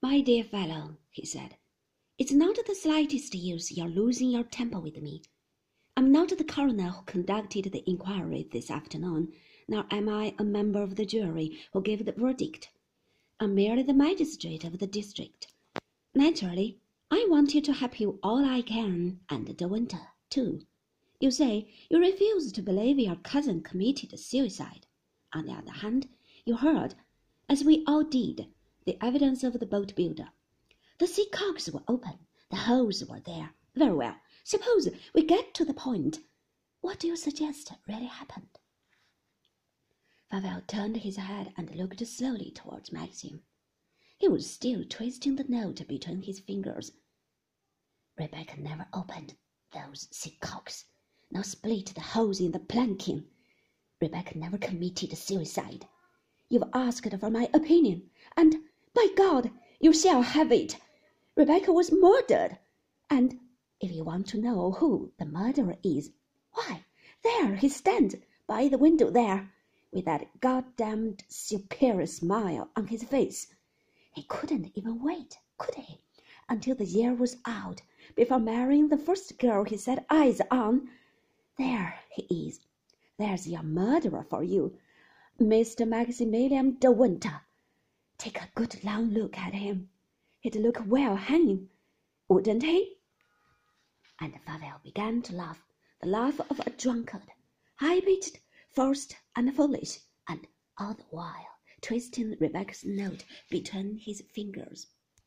My dear fellow, he said, it's not the slightest use your losing your temper with me. I'm not the coroner who conducted the inquiry this afternoon, nor am I a member of the jury who gave the verdict. I'm merely the magistrate of the district. Naturally, I want you to help you all I can, and De Winter, too. You say you refuse to believe your cousin committed suicide. On the other hand, you heard, as we all did, the evidence of the boat builder. The sea cocks were open, the holes were there. Very well. Suppose we get to the point. What do you suggest really happened? Favell turned his head and looked slowly towards Maxim. He was still twisting the note between his fingers. Rebecca never opened those sea cocks, nor split the holes in the planking. Rebecca never committed suicide. You've asked for my opinion, and, by God, you shall have it. Rebecca was murdered, and if you want to know who the murderer is, why, there he stands by the window there, with that goddamned superior smile on his face. He couldn't even wait, could he, until the year was out before marrying the first girl he set eyes on. There he is. There's your murderer for you, Mr. Maximilian de Winter. Take a good long look at him. He'd look well hanging, wouldn't he? And Favell began to laugh, the laugh of a drunkard, high pitched, forced, and foolish, and all the while twisting Rebecca's note between his fingers.